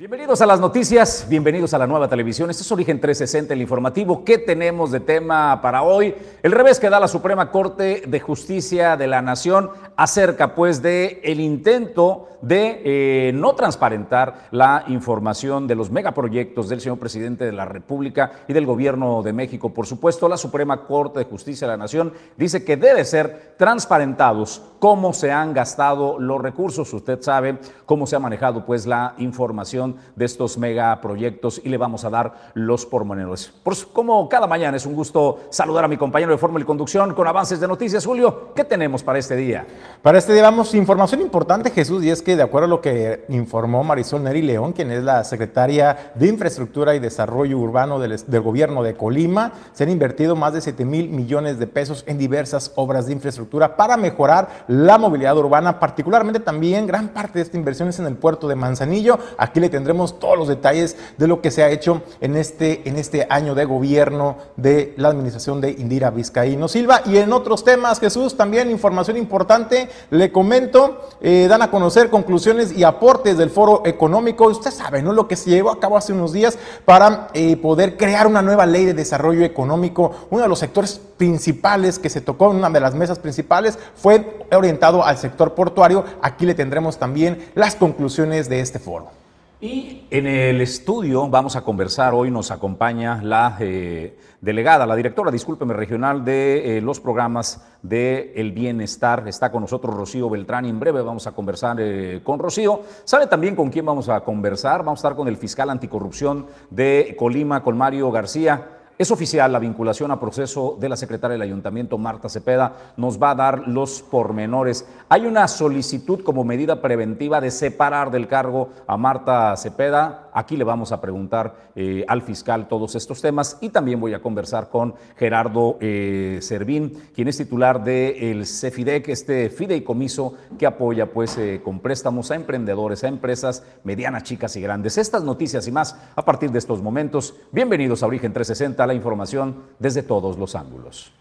Bienvenidos a las noticias, bienvenidos a la nueva televisión. Este es Origen 360, el informativo. ¿Qué tenemos de tema para hoy? El revés que da la Suprema Corte de Justicia de la Nación acerca pues de intento de eh, no transparentar la información de los megaproyectos del señor presidente de la República y del gobierno de México. Por supuesto, la Suprema Corte de Justicia de la Nación dice que debe ser transparentados cómo se han gastado los recursos. Usted sabe cómo se ha manejado pues la información de estos megaproyectos y le vamos a dar los pormenores. Por, como cada mañana es un gusto saludar a mi compañero de Fórmula y Conducción con avances de noticias. Julio, ¿qué tenemos para este día? Para este día vamos información importante, Jesús, y es que de acuerdo a lo que informó Marisol Neri León, quien es la secretaria de Infraestructura y Desarrollo Urbano del, del gobierno de Colima, se han invertido más de 7 mil millones de pesos en diversas obras de infraestructura para mejorar la movilidad urbana, particularmente también gran parte de esta inversión es en el puerto de Manzanillo. Aquí le tendremos todos los detalles de lo que se ha hecho en este, en este año de gobierno de la administración de Indira Vizcaíno Silva. Y en otros temas, Jesús, también información importante le comento, eh, dan a conocer conclusiones y aportes del foro económico. Usted sabe, ¿no? Lo que se llevó a cabo hace unos días para eh, poder crear una nueva ley de desarrollo económico. Uno de los sectores principales que se tocó en una de las mesas principales fue orientado al sector portuario. Aquí le tendremos también las conclusiones de este foro. Y en el estudio vamos a conversar, hoy nos acompaña la eh, delegada, la directora, discúlpeme, regional de eh, los programas de El Bienestar. Está con nosotros Rocío Beltrán y en breve vamos a conversar eh, con Rocío. ¿Sabe también con quién vamos a conversar? Vamos a estar con el fiscal anticorrupción de Colima, con Mario García. Es oficial la vinculación a proceso de la secretaria del ayuntamiento, Marta Cepeda, nos va a dar los pormenores. Hay una solicitud como medida preventiva de separar del cargo a Marta Cepeda. Aquí le vamos a preguntar eh, al fiscal todos estos temas y también voy a conversar con Gerardo eh, Servín, quien es titular del CEFIDEC, este fideicomiso que apoya pues eh, con préstamos a emprendedores, a empresas medianas, chicas y grandes. Estas noticias y más a partir de estos momentos. Bienvenidos a Origen 360 la información desde todos los ángulos.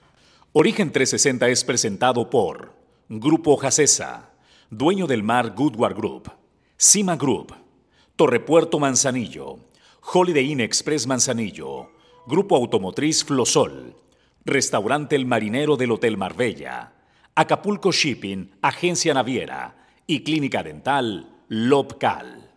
Origen 360 es presentado por Grupo Jacesa, dueño del mar Goodward Group, Cima Group, Torrepuerto Manzanillo, Holiday Inn Express Manzanillo, Grupo Automotriz Flosol, Restaurante El Marinero del Hotel Marbella, Acapulco Shipping, Agencia Naviera y Clínica Dental Lobcal.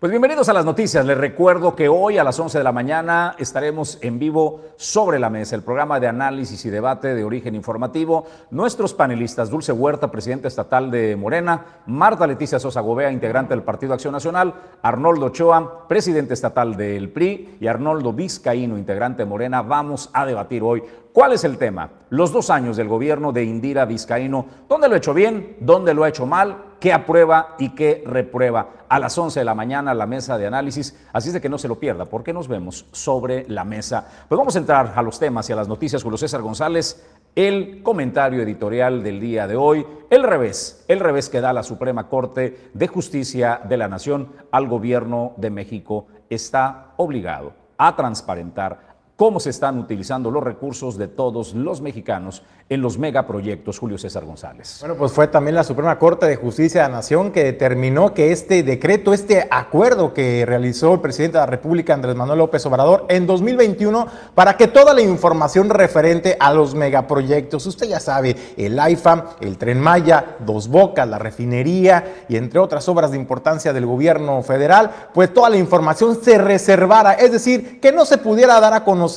Pues bienvenidos a las noticias. Les recuerdo que hoy a las 11 de la mañana estaremos en vivo sobre la mesa, el programa de análisis y debate de origen informativo. Nuestros panelistas, Dulce Huerta, presidenta estatal de Morena, Marta Leticia Sosa Gobea, integrante del Partido Acción Nacional, Arnoldo Ochoa, presidente estatal del PRI y Arnoldo Vizcaíno, integrante de Morena. Vamos a debatir hoy ¿Cuál es el tema? Los dos años del gobierno de Indira Vizcaíno. ¿Dónde lo ha hecho bien? ¿Dónde lo ha hecho mal? ¿Qué aprueba y qué reprueba? A las 11 de la mañana la mesa de análisis. Así es de que no se lo pierda, porque nos vemos sobre la mesa. Pues vamos a entrar a los temas y a las noticias. Julio César González, el comentario editorial del día de hoy, el revés, el revés que da la Suprema Corte de Justicia de la Nación al gobierno de México está obligado a transparentar cómo se están utilizando los recursos de todos los mexicanos en los megaproyectos, Julio César González. Bueno, pues fue también la Suprema Corte de Justicia de la Nación que determinó que este decreto, este acuerdo que realizó el presidente de la República, Andrés Manuel López Obrador, en 2021, para que toda la información referente a los megaproyectos, usted ya sabe, el AIFA, el Tren Maya, Dos Bocas, la refinería y entre otras obras de importancia del gobierno federal, pues toda la información se reservara, es decir, que no se pudiera dar a conocer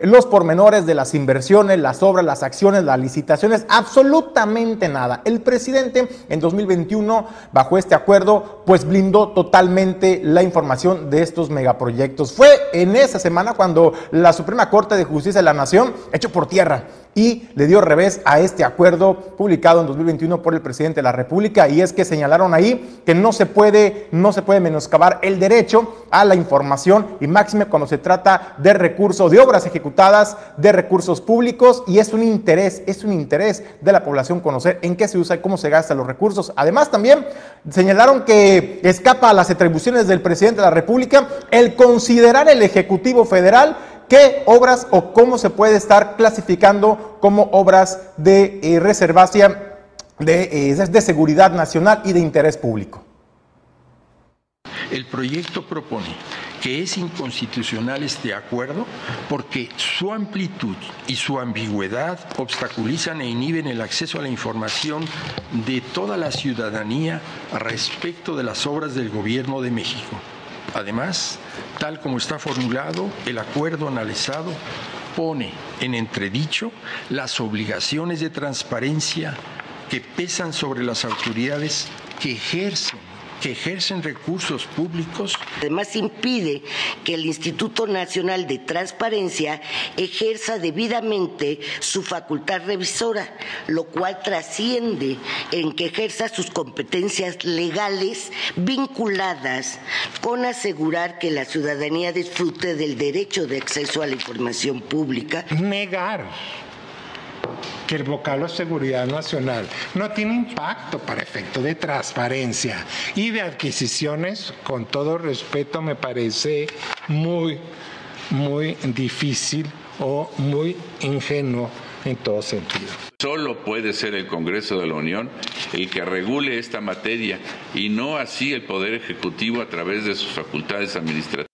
los pormenores de las inversiones, las obras, las acciones, las licitaciones, absolutamente nada. El presidente en 2021, bajo este acuerdo, pues blindó totalmente la información de estos megaproyectos. Fue en esa semana cuando la Suprema Corte de Justicia de la Nación echó por tierra y le dio revés a este acuerdo publicado en 2021 por el presidente de la República y es que señalaron ahí que no se puede no se puede menoscabar el derecho a la información y máxime cuando se trata de recursos de obras ejecutadas, de recursos públicos y es un interés, es un interés de la población conocer en qué se usa y cómo se gastan los recursos. Además también señalaron que escapa a las atribuciones del presidente de la República el considerar el Ejecutivo Federal qué obras o cómo se puede estar clasificando como obras de eh, reservación de, eh, de seguridad nacional y de interés público. El proyecto propone que es inconstitucional este acuerdo porque su amplitud y su ambigüedad obstaculizan e inhiben el acceso a la información de toda la ciudadanía respecto de las obras del Gobierno de México. Además, tal como está formulado, el acuerdo analizado pone en entredicho las obligaciones de transparencia que pesan sobre las autoridades que ejercen que ejercen recursos públicos. Además impide que el Instituto Nacional de Transparencia ejerza debidamente su facultad revisora, lo cual trasciende en que ejerza sus competencias legales vinculadas con asegurar que la ciudadanía disfrute del derecho de acceso a la información pública. Negar que el vocablo seguridad nacional no tiene impacto para efecto de transparencia y de adquisiciones, con todo respeto, me parece muy, muy difícil o muy ingenuo en todo sentido. Solo puede ser el Congreso de la Unión el que regule esta materia y no así el Poder Ejecutivo a través de sus facultades administrativas.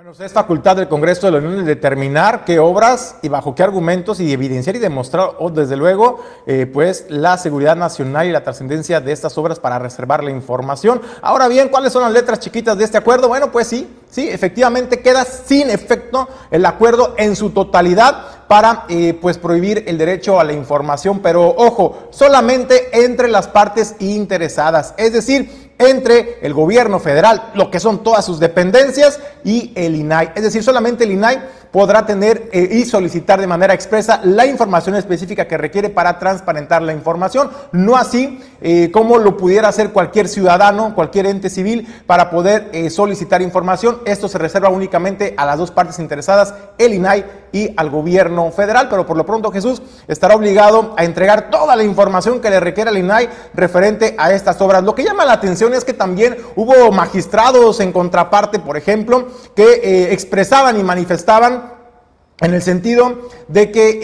Bueno, es facultad del Congreso de la Unión determinar qué obras y bajo qué argumentos y evidenciar y demostrar, o desde luego, eh, pues la seguridad nacional y la trascendencia de estas obras para reservar la información. Ahora bien, ¿cuáles son las letras chiquitas de este acuerdo? Bueno, pues sí, sí, efectivamente queda sin efecto el acuerdo en su totalidad para eh, pues prohibir el derecho a la información, pero ojo, solamente entre las partes interesadas, es decir, entre el gobierno federal, lo que son todas sus dependencias, y el INAI. Es decir, solamente el INAI podrá tener eh, y solicitar de manera expresa la información específica que requiere para transparentar la información, no así eh, como lo pudiera hacer cualquier ciudadano, cualquier ente civil para poder eh, solicitar información. Esto se reserva únicamente a las dos partes interesadas, el INAI y al gobierno federal, pero por lo pronto Jesús estará obligado a entregar toda la información que le requiere al INAI referente a estas obras. Lo que llama la atención es que también hubo magistrados en contraparte, por ejemplo, que expresaban y manifestaban en el sentido de que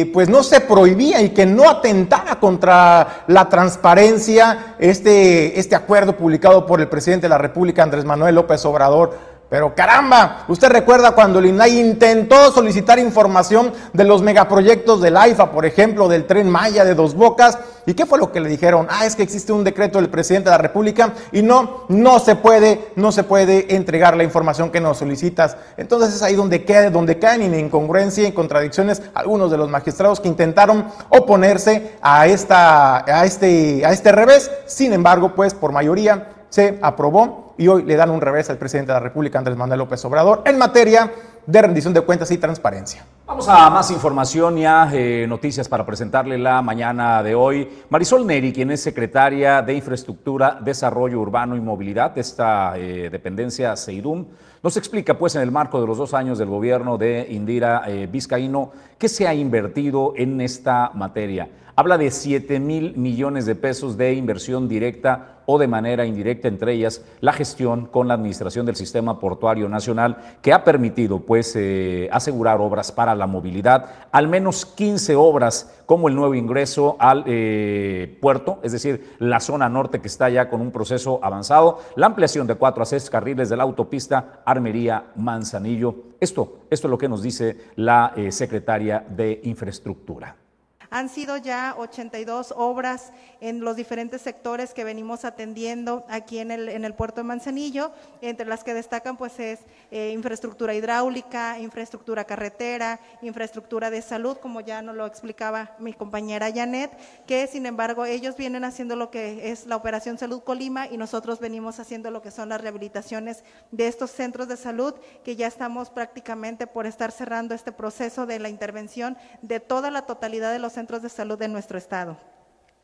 eh, pues no se prohibía y que no atentaba contra la transparencia este, este acuerdo publicado por el presidente de la República, Andrés Manuel López Obrador. Pero caramba, usted recuerda cuando el INAI intentó solicitar información de los megaproyectos del AIFA, por ejemplo, del tren Maya de Dos Bocas, ¿y qué fue lo que le dijeron? Ah, es que existe un decreto del presidente de la República y no, no se puede, no se puede entregar la información que nos solicitas. Entonces es ahí donde, queda, donde caen en incongruencia y contradicciones algunos de los magistrados que intentaron oponerse a, esta, a, este, a este revés. Sin embargo, pues por mayoría se aprobó y hoy le dan un revés al presidente de la República, Andrés Manuel López Obrador, en materia de rendición de cuentas y transparencia. Vamos a más información y a eh, noticias para presentarle la mañana de hoy. Marisol Neri, quien es secretaria de Infraestructura, Desarrollo Urbano y Movilidad de esta eh, dependencia CEIDUM, nos explica, pues, en el marco de los dos años del gobierno de Indira eh, Vizcaíno, qué se ha invertido en esta materia. Habla de 7 mil millones de pesos de inversión directa o de manera indirecta, entre ellas la gestión con la administración del Sistema Portuario Nacional, que ha permitido pues eh, asegurar obras para la movilidad, al menos 15 obras como el nuevo ingreso al eh, puerto, es decir, la zona norte que está ya con un proceso avanzado, la ampliación de cuatro a seis carriles de la autopista Armería-Manzanillo. Esto, esto es lo que nos dice la eh, secretaria de Infraestructura. Han sido ya 82 obras en los diferentes sectores que venimos atendiendo aquí en el, puerto de Manzanillo, entre las que destacan pues es eh, infraestructura hidráulica, infraestructura carretera, infraestructura de salud, como ya nos lo explicaba mi compañera Janet, que sin embargo ellos vienen haciendo lo que es la operación Salud Colima y nosotros venimos haciendo lo que son las rehabilitaciones de estos centros de salud, que ya estamos prácticamente por estar cerrando este proceso de la intervención de toda la totalidad de los centros de salud de nuestro estado.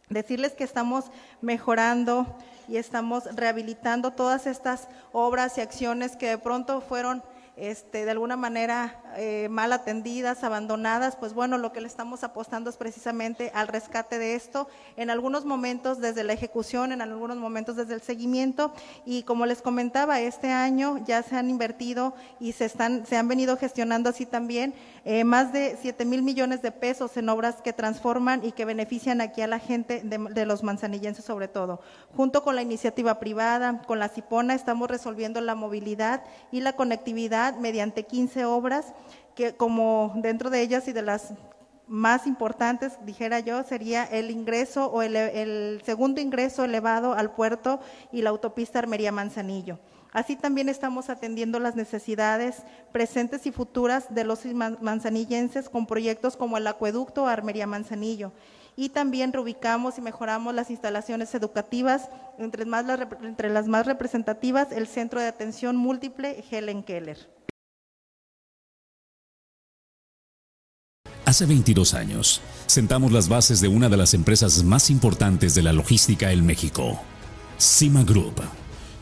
Decirles que estamos mejorando y estamos rehabilitando todas estas obras y acciones que de pronto fueron este, de alguna manera eh, mal atendidas, abandonadas, pues bueno, lo que le estamos apostando es precisamente al rescate de esto, en algunos momentos desde la ejecución, en algunos momentos desde el seguimiento, y como les comentaba, este año ya se han invertido y se, están, se han venido gestionando así también eh, más de 7 mil millones de pesos en obras que transforman y que benefician aquí a la gente de, de los manzanillenses sobre todo. Junto con la iniciativa privada, con la CIPONA, estamos resolviendo la movilidad y la conectividad mediante 15 obras que como dentro de ellas y de las más importantes, dijera yo, sería el ingreso o el, segundo ingreso elevado al puerto y la autopista Armería Manzanillo. Así también estamos atendiendo las necesidades presentes y futuras de los manzanillenses con proyectos como el acueducto Armería Manzanillo. Y también reubicamos y mejoramos las instalaciones educativas, entre las más representativas, el Centro de Atención Múltiple Helen Keller. Hace 22 años, sentamos las bases de una de las empresas más importantes de la logística en México, Cima Group,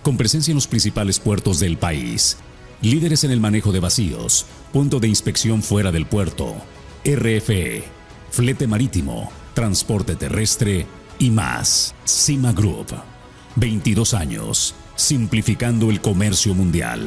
con presencia en los principales puertos del país, líderes en el manejo de vacíos, punto de inspección fuera del puerto, RFE, flete marítimo, transporte terrestre y más. Cima Group, 22 años, simplificando el comercio mundial.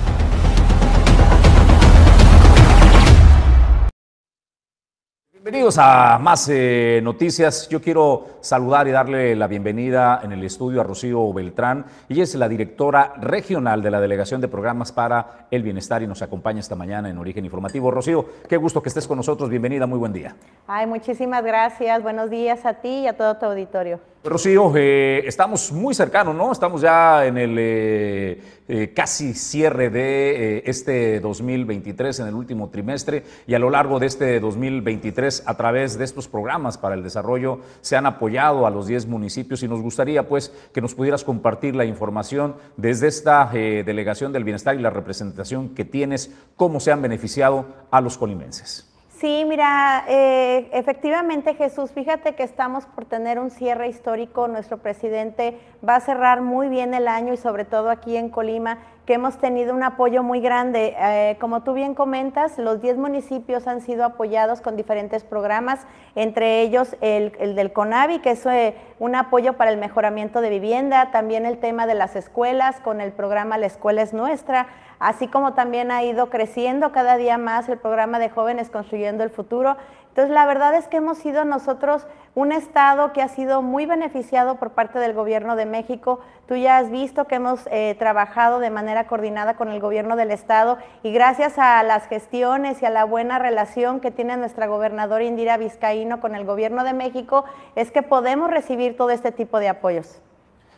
Bienvenidos a más eh, noticias. Yo quiero saludar y darle la bienvenida en el estudio a Rocío Beltrán. Ella es la directora regional de la Delegación de Programas para el Bienestar y nos acompaña esta mañana en Origen Informativo. Rocío, qué gusto que estés con nosotros. Bienvenida, muy buen día. Ay, muchísimas gracias. Buenos días a ti y a todo tu auditorio. Rocío, eh, estamos muy cercanos, ¿no? Estamos ya en el eh, eh, casi cierre de este 2023, en el último trimestre, y a lo largo de este 2023, a través de estos programas para el desarrollo, se han apoyado a los 10 municipios y nos gustaría, pues, que nos pudieras compartir la información desde esta Delegación del Bienestar y la representación que tienes, cómo se han beneficiado a los colimenses. Sí, mira, eh, efectivamente Jesús, fíjate que estamos por tener un cierre histórico. Nuestro presidente va a cerrar muy bien el año y sobre todo aquí en Colima, que hemos tenido un apoyo muy grande. Eh, como tú bien comentas, los 10 municipios han sido apoyados con diferentes programas, entre ellos el, del CONAVI, que es eh, un apoyo para el mejoramiento de vivienda, también el tema de las escuelas con el programa La Escuela es Nuestra así como también ha ido creciendo cada día más el programa de jóvenes construyendo el futuro. Entonces, la verdad es que hemos sido nosotros un estado que ha sido muy beneficiado por parte del gobierno de México. Tú ya has visto que hemos eh, trabajado de manera coordinada con el gobierno del estado y gracias a las gestiones y a la buena relación que tiene nuestra gobernadora Indira Vizcaíno con el gobierno de México, es que podemos recibir todo este tipo de apoyos.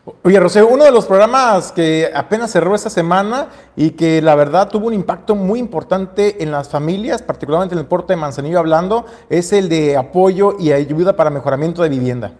Oye, Rocío, uno de los programas que apenas cerró esta semana y que la verdad tuvo un impacto muy importante en las familias, particularmente en el puerto de Manzanillo hablando, es el de apoyo y ayuda para mejoramiento de vivienda.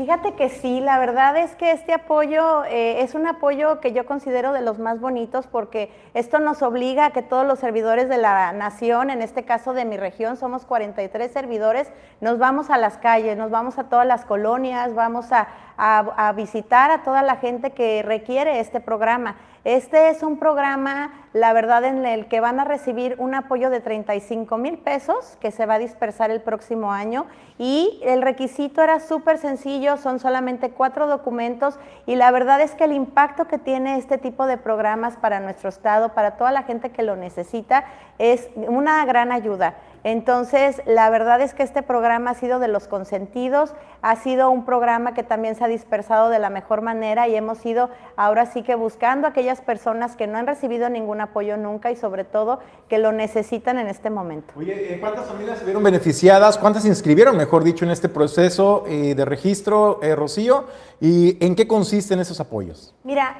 Fíjate que sí, la verdad es que este apoyo eh, es un apoyo que yo considero de los más bonitos porque esto nos obliga a que todos los servidores de la nación, en este caso de mi región, somos 43 servidores, nos vamos a las calles, nos vamos a todas las colonias, vamos a, a visitar a toda la gente que requiere este programa. Este es un programa, la verdad, en el que van a recibir un apoyo de 35 mil pesos que se va a dispersar el próximo año y el requisito era súper sencillo, son solamente cuatro documentos y la verdad es que el impacto que tiene este tipo de programas para nuestro estado, para toda la gente que lo necesita, es una gran ayuda. Entonces, la verdad es que este programa ha sido de los consentidos, ha sido un programa que también se ha dispersado de la mejor manera y hemos ido ahora sí que buscando a aquellas personas que no han recibido ningún apoyo nunca y sobre todo que lo necesitan en este momento. Oye, eh, ¿cuántas familias se vieron beneficiadas? ¿Cuántas se inscribieron, mejor dicho, en este proceso eh, de registro, eh, Rocío? ¿Y en qué consisten esos apoyos? Mira,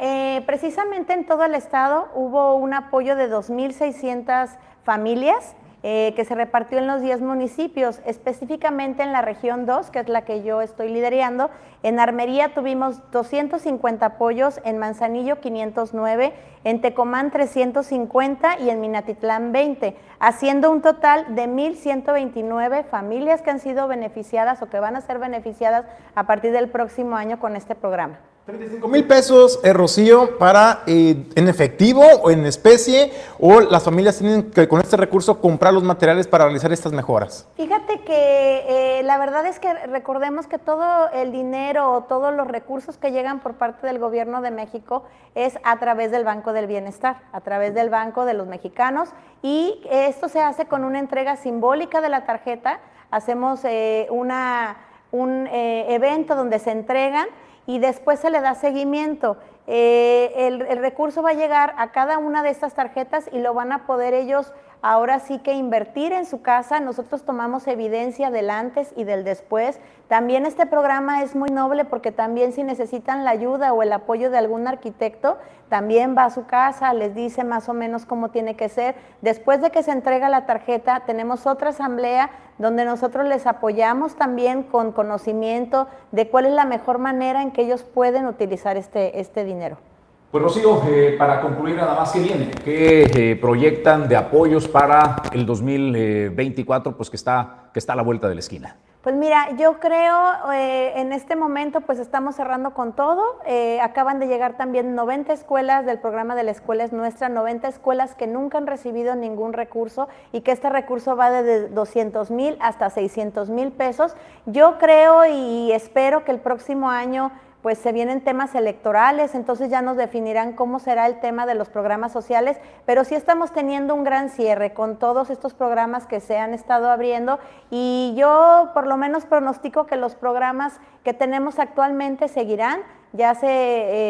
precisamente en todo el estado hubo un apoyo de 2.600 familias eh, que se repartió en los 10 municipios, específicamente en la región 2, que es la que yo estoy liderando. En Armería tuvimos 250 apoyos, en Manzanillo 509, en Tecomán 350 y en Minatitlán 20, haciendo un total de 1.129 familias que han sido beneficiadas o que van a ser beneficiadas a partir del próximo año con este programa. 35 mil pesos, eh, Rocío, para eh, en efectivo o en especie, o las familias tienen que con este recurso comprar los materiales para realizar estas mejoras. Fíjate que eh, la verdad es que recordemos que todo el dinero o todos los recursos que llegan por parte del gobierno de México es a través del Banco del Bienestar, a través del Banco de los Mexicanos, y esto se hace con una entrega simbólica de la tarjeta. Hacemos una, un evento donde se entregan y después se le da seguimiento. Eh, el, el, recurso va a llegar a cada una de estas tarjetas y lo van a poder ellos ahora sí que invertir en su casa. Nosotros tomamos evidencia del antes y del después. También este programa es muy noble porque también si necesitan la ayuda o el apoyo de algún arquitecto, también va a su casa, les dice más o menos cómo tiene que ser. Después de que se entrega la tarjeta, tenemos otra asamblea donde nosotros les apoyamos también con conocimiento de cuál es la mejor manera en que ellos pueden utilizar este, este dinero. Pues Rocío, eh, para concluir nada más, ¿qué viene? ¿Qué eh, proyectan de apoyos para el 2024, pues que está, que está a la vuelta de la esquina? Pues mira, yo creo eh, en este momento pues estamos cerrando con todo. acaban de llegar también 90 escuelas del programa de la escuela es nuestra, 90 escuelas que nunca han recibido ningún recurso y que este recurso va de 200 mil hasta 600 mil pesos. Yo creo y espero que el próximo año pues se vienen temas electorales, entonces ya nos definirán cómo será el tema de los programas sociales, pero sí estamos teniendo un gran cierre con todos estos programas que se han estado abriendo y yo por lo menos pronostico que los programas que tenemos actualmente seguirán, ya se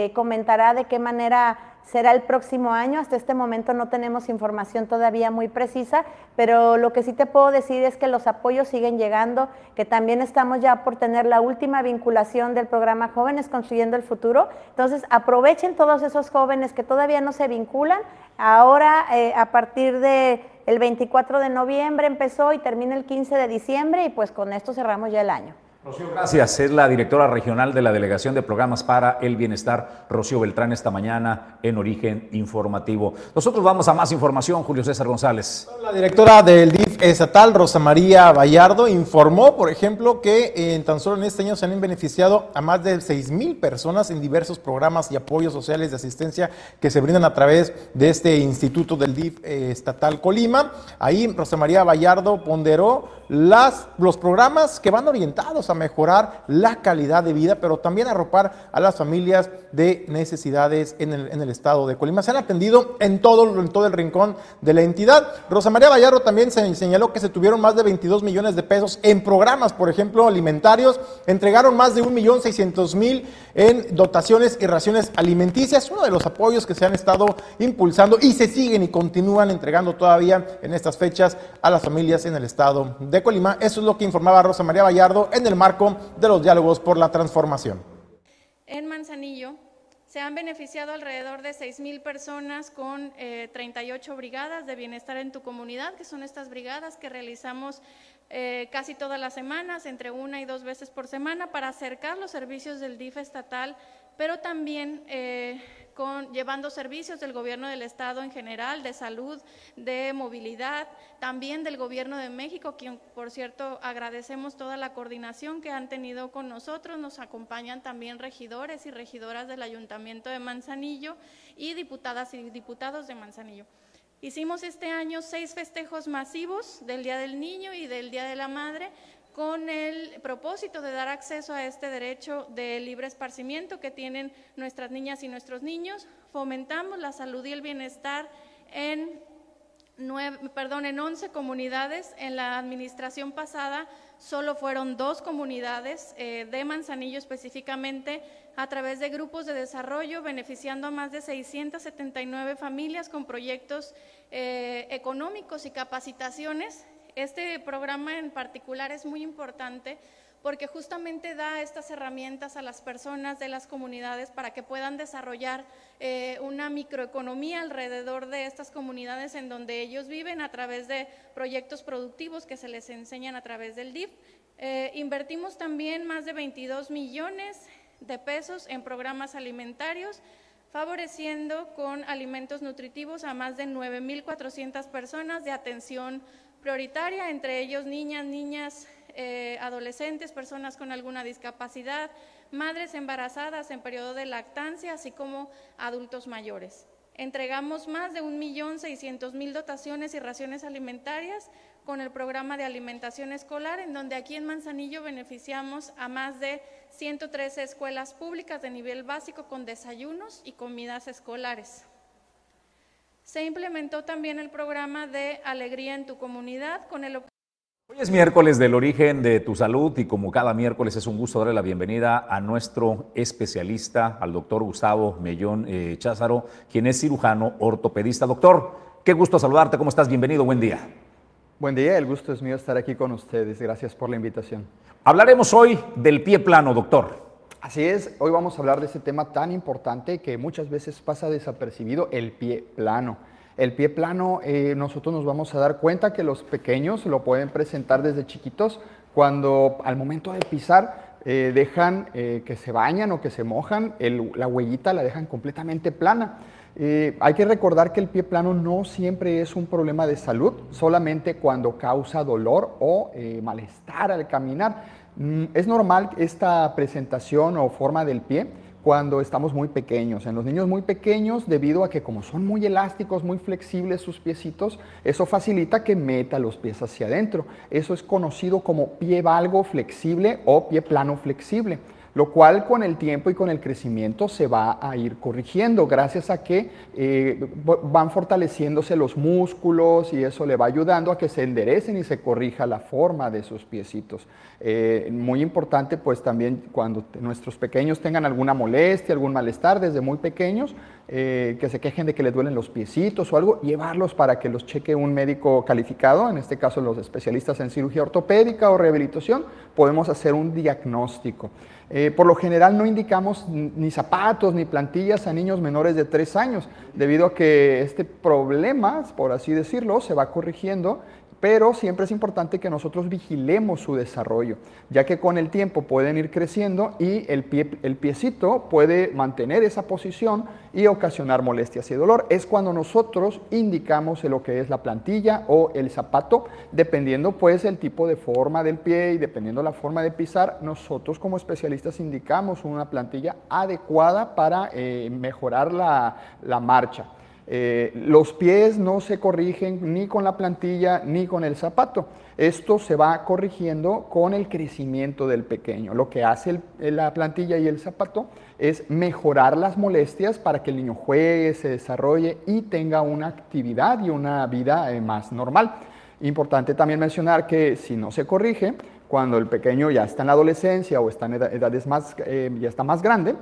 eh, comentará de qué manera será el próximo año. Hasta este momento no tenemos información todavía muy precisa, pero lo que sí te puedo decir es que los apoyos siguen llegando, que también estamos ya por tener la última vinculación del programa Jóvenes Construyendo el Futuro. Entonces, aprovechen todos esos jóvenes que todavía no se vinculan. Ahora, eh, a partir de el 24 de noviembre empezó y termina el 15 de diciembre y pues con esto cerramos ya el año. Rocío, gracias. Es la directora regional de la Delegación de Programas para el Bienestar, Rocío Beltrán, esta mañana en Origen Informativo. Nosotros vamos a más información, Julio César González. La directora del DIF estatal, Rosa María Vallardo, informó, por ejemplo, que en tan solo en este año se han beneficiado a más de 6 mil personas en diversos programas y apoyos sociales de asistencia que se brindan a través de este instituto del DIF eh, estatal Colima. Ahí Rosa María Vallardo ponderó las, los programas que van orientados a mejorar la calidad de vida, pero también arropar a las familias de necesidades en el, en el estado de Colima. Se han atendido en todo, en todo el rincón de la entidad. Rosa María Vallardo también se señaló que se tuvieron más de 22 millones de pesos en programas, por ejemplo, alimentarios. Entregaron más de 1.600.000 en dotaciones y raciones alimenticias, uno de los apoyos que se han estado impulsando y se siguen y continúan entregando todavía en estas fechas a las familias en el estado de Colima. Eso es lo que informaba Rosa María Vallardo en el marco de los diálogos por la transformación. En Manzanillo se han beneficiado alrededor de 6.000 personas con 38 eh, brigadas de bienestar en tu comunidad, que son estas brigadas que realizamos eh, casi todas las semanas, entre una y dos veces por semana, para acercar los servicios del DIF estatal, pero también eh, llevando servicios del gobierno del Estado en general, de salud, de movilidad, también del gobierno de México, quien por cierto agradecemos toda la coordinación que han tenido con nosotros. Nos acompañan también regidores y regidoras del Ayuntamiento de Manzanillo y diputadas y diputados de Manzanillo. Hicimos este año seis festejos masivos del Día del Niño y del Día de la Madre con el propósito de dar acceso a este derecho de libre esparcimiento que tienen nuestras niñas y nuestros niños. Fomentamos la salud y el bienestar en, perdón, en 11 comunidades. En la administración pasada solo fueron dos comunidades eh, de Manzanillo específicamente a través de grupos de desarrollo, beneficiando a más de 679 familias con proyectos eh, económicos y capacitaciones este programa en particular es muy importante porque justamente da estas herramientas a las personas de las comunidades para que puedan desarrollar eh, una microeconomía alrededor de estas comunidades en donde ellos viven a través de proyectos productivos que se les enseñan a través del DIF. Eh, invertimos también más de 22 millones de pesos en programas alimentarios, favoreciendo con alimentos nutritivos a más de 9.400 personas de atención prioritaria, entre ellos niñas, niñas, eh, adolescentes, personas con alguna discapacidad, madres embarazadas en periodo de lactancia, así como adultos mayores. Entregamos más de 1.600.000 dotaciones y raciones alimentarias con el programa de alimentación escolar, en donde aquí en Manzanillo beneficiamos a más de 113 escuelas públicas de nivel básico con desayunos y comidas escolares. Se implementó también el programa de Alegría en tu comunidad con el Hoy es miércoles del origen de tu salud y como cada miércoles es un gusto darle la bienvenida a nuestro especialista, al doctor Gustavo Mellón eh, Cházaro, quien es cirujano ortopedista. Doctor, qué gusto saludarte, ¿cómo estás? Bienvenido, buen día. Buen día, el gusto es mío estar aquí con ustedes. Gracias por la invitación. Hablaremos hoy del pie plano, doctor. Así es, hoy vamos a hablar de este tema tan importante que muchas veces pasa desapercibido, el pie plano. El pie plano, eh, nosotros nos vamos a dar cuenta que los pequeños lo pueden presentar desde chiquitos cuando al momento de pisar eh, dejan eh, que se bañan o que se mojan, la huellita la dejan completamente plana. hay que recordar que el pie plano no siempre es un problema de salud, solamente cuando causa dolor o malestar al caminar. Mm, es normal esta presentación o forma del pie cuando estamos muy pequeños. En los niños muy pequeños, debido a que como son muy elásticos, muy flexibles sus piecitos, eso facilita que meta los pies hacia adentro. Eso es conocido como pie valgo flexible o pie plano flexible lo cual con el tiempo y con el crecimiento se va a ir corrigiendo gracias a que eh, van fortaleciéndose los músculos y eso le va ayudando a que se enderecen y se corrija la forma de sus piecitos. Eh, muy importante pues también cuando nuestros pequeños tengan alguna molestia, algún malestar desde muy pequeños, eh, que se quejen de que les duelen los piecitos o algo, llevarlos para que los cheque un médico calificado, en este caso los especialistas en cirugía ortopédica o rehabilitación, podemos hacer un diagnóstico. Eh, por lo general no indicamos ni zapatos ni plantillas a niños menores de 3 años, debido a que este problema, por así decirlo, se va corrigiendo pero siempre es importante que nosotros vigilemos su desarrollo, ya que con el tiempo pueden ir creciendo y el, pie, el piecito puede mantener esa posición y ocasionar molestias y dolor. Es cuando nosotros indicamos lo que es la plantilla o el zapato, dependiendo pues el tipo de forma del pie y dependiendo la forma de pisar, nosotros como especialistas indicamos una plantilla adecuada para eh, mejorar la marcha. Eh, los pies no se corrigen ni con la plantilla ni con el zapato. Esto se va corrigiendo con el crecimiento del pequeño. Lo que hace la plantilla y el zapato es mejorar las molestias para que el niño juegue, se desarrolle y tenga una actividad y una vida eh, más normal. Importante también mencionar que si no se corrige, cuando el pequeño ya está en la adolescencia o está en edades más, eh, ya está más grande,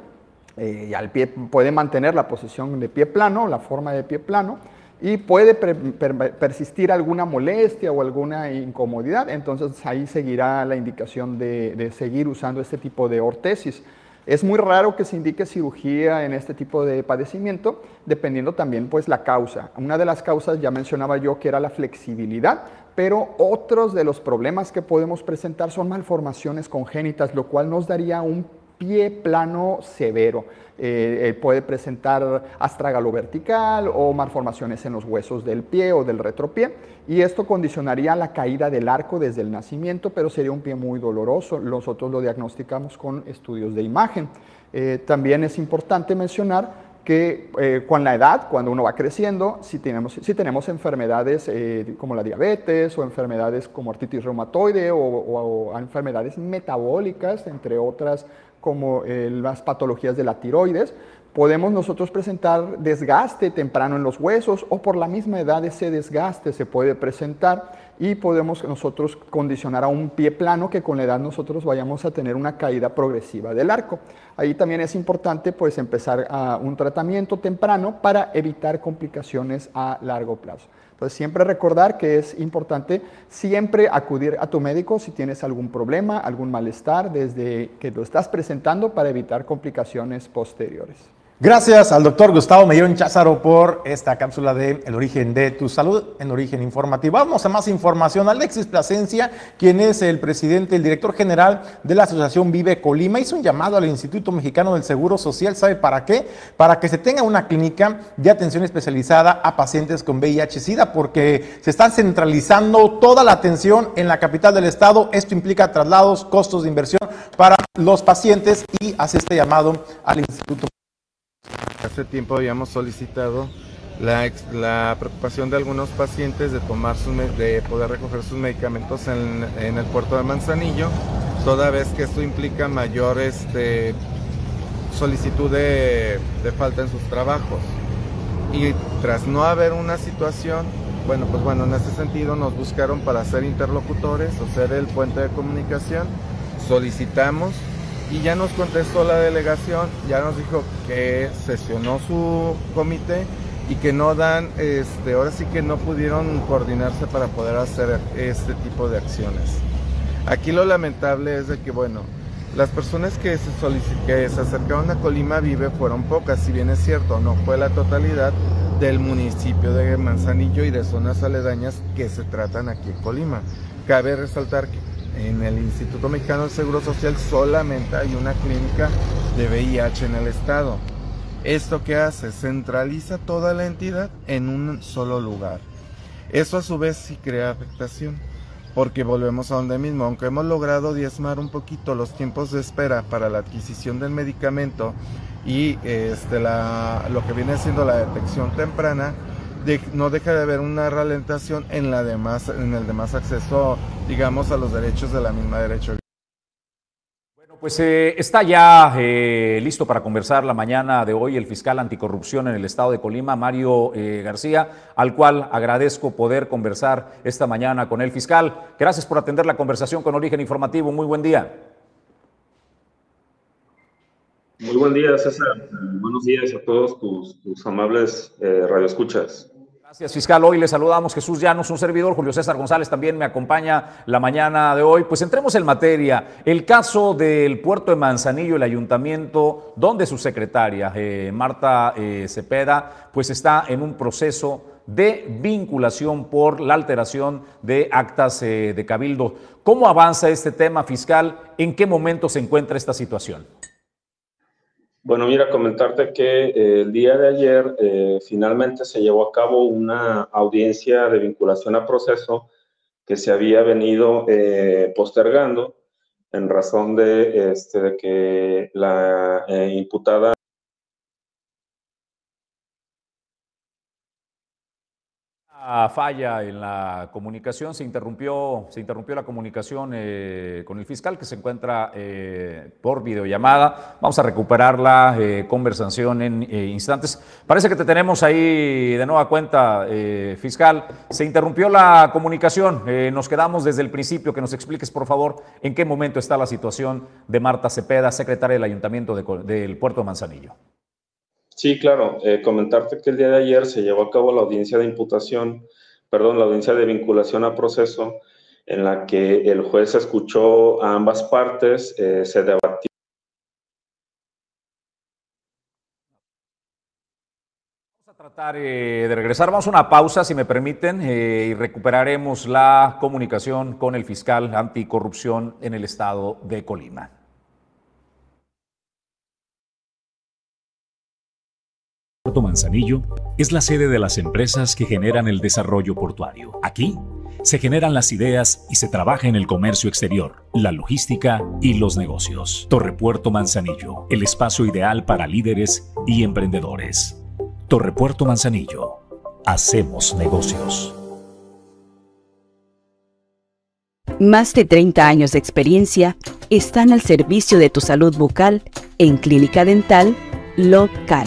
eh, al pie puede mantener la posición de pie plano, la forma de pie plano, y puede persistir alguna molestia o alguna incomodidad, entonces ahí seguirá la indicación de, seguir usando este tipo de ortesis. Es muy raro que se indique cirugía en este tipo de padecimiento, dependiendo también pues la causa. Una de las causas ya mencionaba yo que era la flexibilidad, pero otros de los problemas que podemos presentar son malformaciones congénitas, lo cual nos daría un pie plano severo. Eh, eh, puede presentar astragalo vertical o malformaciones en los huesos del pie o del retropié y esto condicionaría la caída del arco desde el nacimiento, pero sería un pie muy doloroso. Nosotros lo diagnosticamos con estudios de imagen. Eh, también es importante mencionar que con la edad, cuando uno va creciendo, si tenemos, enfermedades como la diabetes o enfermedades como artritis reumatoide o enfermedades metabólicas, entre otras como eh, las patologías de la tiroides, podemos nosotros presentar desgaste temprano en los huesos o por la misma edad ese desgaste se puede presentar y podemos nosotros condicionar a un pie plano que con la edad nosotros vayamos a tener una caída progresiva del arco. Ahí también es importante pues empezar a un tratamiento temprano para evitar complicaciones a largo plazo. Entonces, siempre recordar que es importante siempre acudir a tu médico si tienes algún problema, algún malestar, desde que lo estás presentando para evitar complicaciones posteriores. Gracias al doctor Gustavo Mellón Cházaro por esta cápsula de El origen de tu salud, en origen informativo. Vamos a más información. Alexis Plasencia, quien es el presidente, el director general de la Asociación Vive Colima, hizo un llamado al Instituto Mexicano del Seguro Social. ¿Sabe para qué? Para que se tenga una clínica de atención especializada a pacientes con VIH-Sida, porque se está centralizando toda la atención en la capital del estado. Esto implica traslados, costos de inversión para los pacientes y hace este llamado al Instituto Hace tiempo habíamos solicitado la, la, preocupación de algunos pacientes de, tomar sus, de poder recoger sus medicamentos en, en, el puerto de Manzanillo, toda vez que esto implica mayor este, solicitud de, de falta en sus trabajos. Y tras no haber una situación, bueno, pues bueno, en ese sentido nos buscaron para ser interlocutores o ser el puente de comunicación. Solicitamos y ya nos contestó la delegación, ya nos dijo que sesionó su comité y que no dan, este, ahora sí que no pudieron coordinarse para poder hacer este tipo de acciones. Aquí lo lamentable es de que, bueno, las personas que se, que se acercaron a Colima Vive fueron pocas, si bien es cierto, no fue la totalidad del municipio de Manzanillo y de zonas aledañas que se tratan aquí en Colima. Cabe resaltar que en el Instituto Mexicano del Seguro Social solamente hay una clínica de VIH en el estado. ¿Esto qué hace? Centraliza toda la entidad en un solo lugar. Eso a su vez sí crea afectación, porque volvemos a donde mismo, aunque hemos logrado diezmar un poquito los tiempos de espera para la adquisición del medicamento y este, lo que viene siendo la detección temprana, no deja de haber una ralentación en, la demás, en el demás acceso, digamos, a los derechos de la misma derecho. Bueno, pues eh, está ya eh, listo para conversar la mañana de hoy el fiscal anticorrupción en el estado de Colima, Mario eh, García, al cual agradezco poder conversar esta mañana con el fiscal. Gracias por atender la conversación con Origen Informativo. Muy buen día. Muy buen día, César. Buenos días a todos tus, amables radioescuchas. Gracias, fiscal. Hoy le saludamos Jesús Llanos, un servidor. Julio César González también me acompaña la mañana de hoy. Pues entremos en materia. El caso del puerto de Manzanillo, el ayuntamiento, donde su secretaria, eh, Marta eh, Cepeda, pues está en un proceso de vinculación por la alteración de actas eh, de cabildo. ¿Cómo avanza este tema fiscal? ¿En qué momento se encuentra esta situación? Bueno, mira, comentarte que eh, el día de ayer eh, finalmente se llevó a cabo una audiencia de vinculación a proceso que se había venido eh, postergando en razón de, este, de que la imputada falla en la comunicación, se interrumpió, se interrumpió la comunicación eh, con el fiscal que se encuentra eh, por videollamada. Vamos a recuperar la eh, conversación en instantes. Parece que te tenemos ahí de nueva cuenta, fiscal. Se interrumpió la comunicación. nos quedamos desde el principio. Que nos expliques, por favor, en qué momento está la situación de Marta Cepeda, secretaria del Ayuntamiento del Puerto de Manzanillo. Sí, claro. Eh, comentarte que el día de ayer se llevó a cabo la audiencia de imputación, perdón, la audiencia de vinculación a proceso, en la que el juez escuchó a ambas partes, eh, se debatió. Vamos a tratar eh, de regresar. Vamos a una pausa, si me permiten, y recuperaremos la comunicación con el fiscal anticorrupción en el estado de Colima. Puerto Manzanillo es la sede de las empresas que generan el desarrollo portuario. Aquí se generan las ideas y se trabaja en el comercio exterior, la logística y los negocios. Torre Puerto Manzanillo, el espacio ideal para líderes y emprendedores. Torre Puerto Manzanillo, hacemos negocios. Más de 30 años de experiencia están al servicio de tu salud bucal en Clínica Dental Local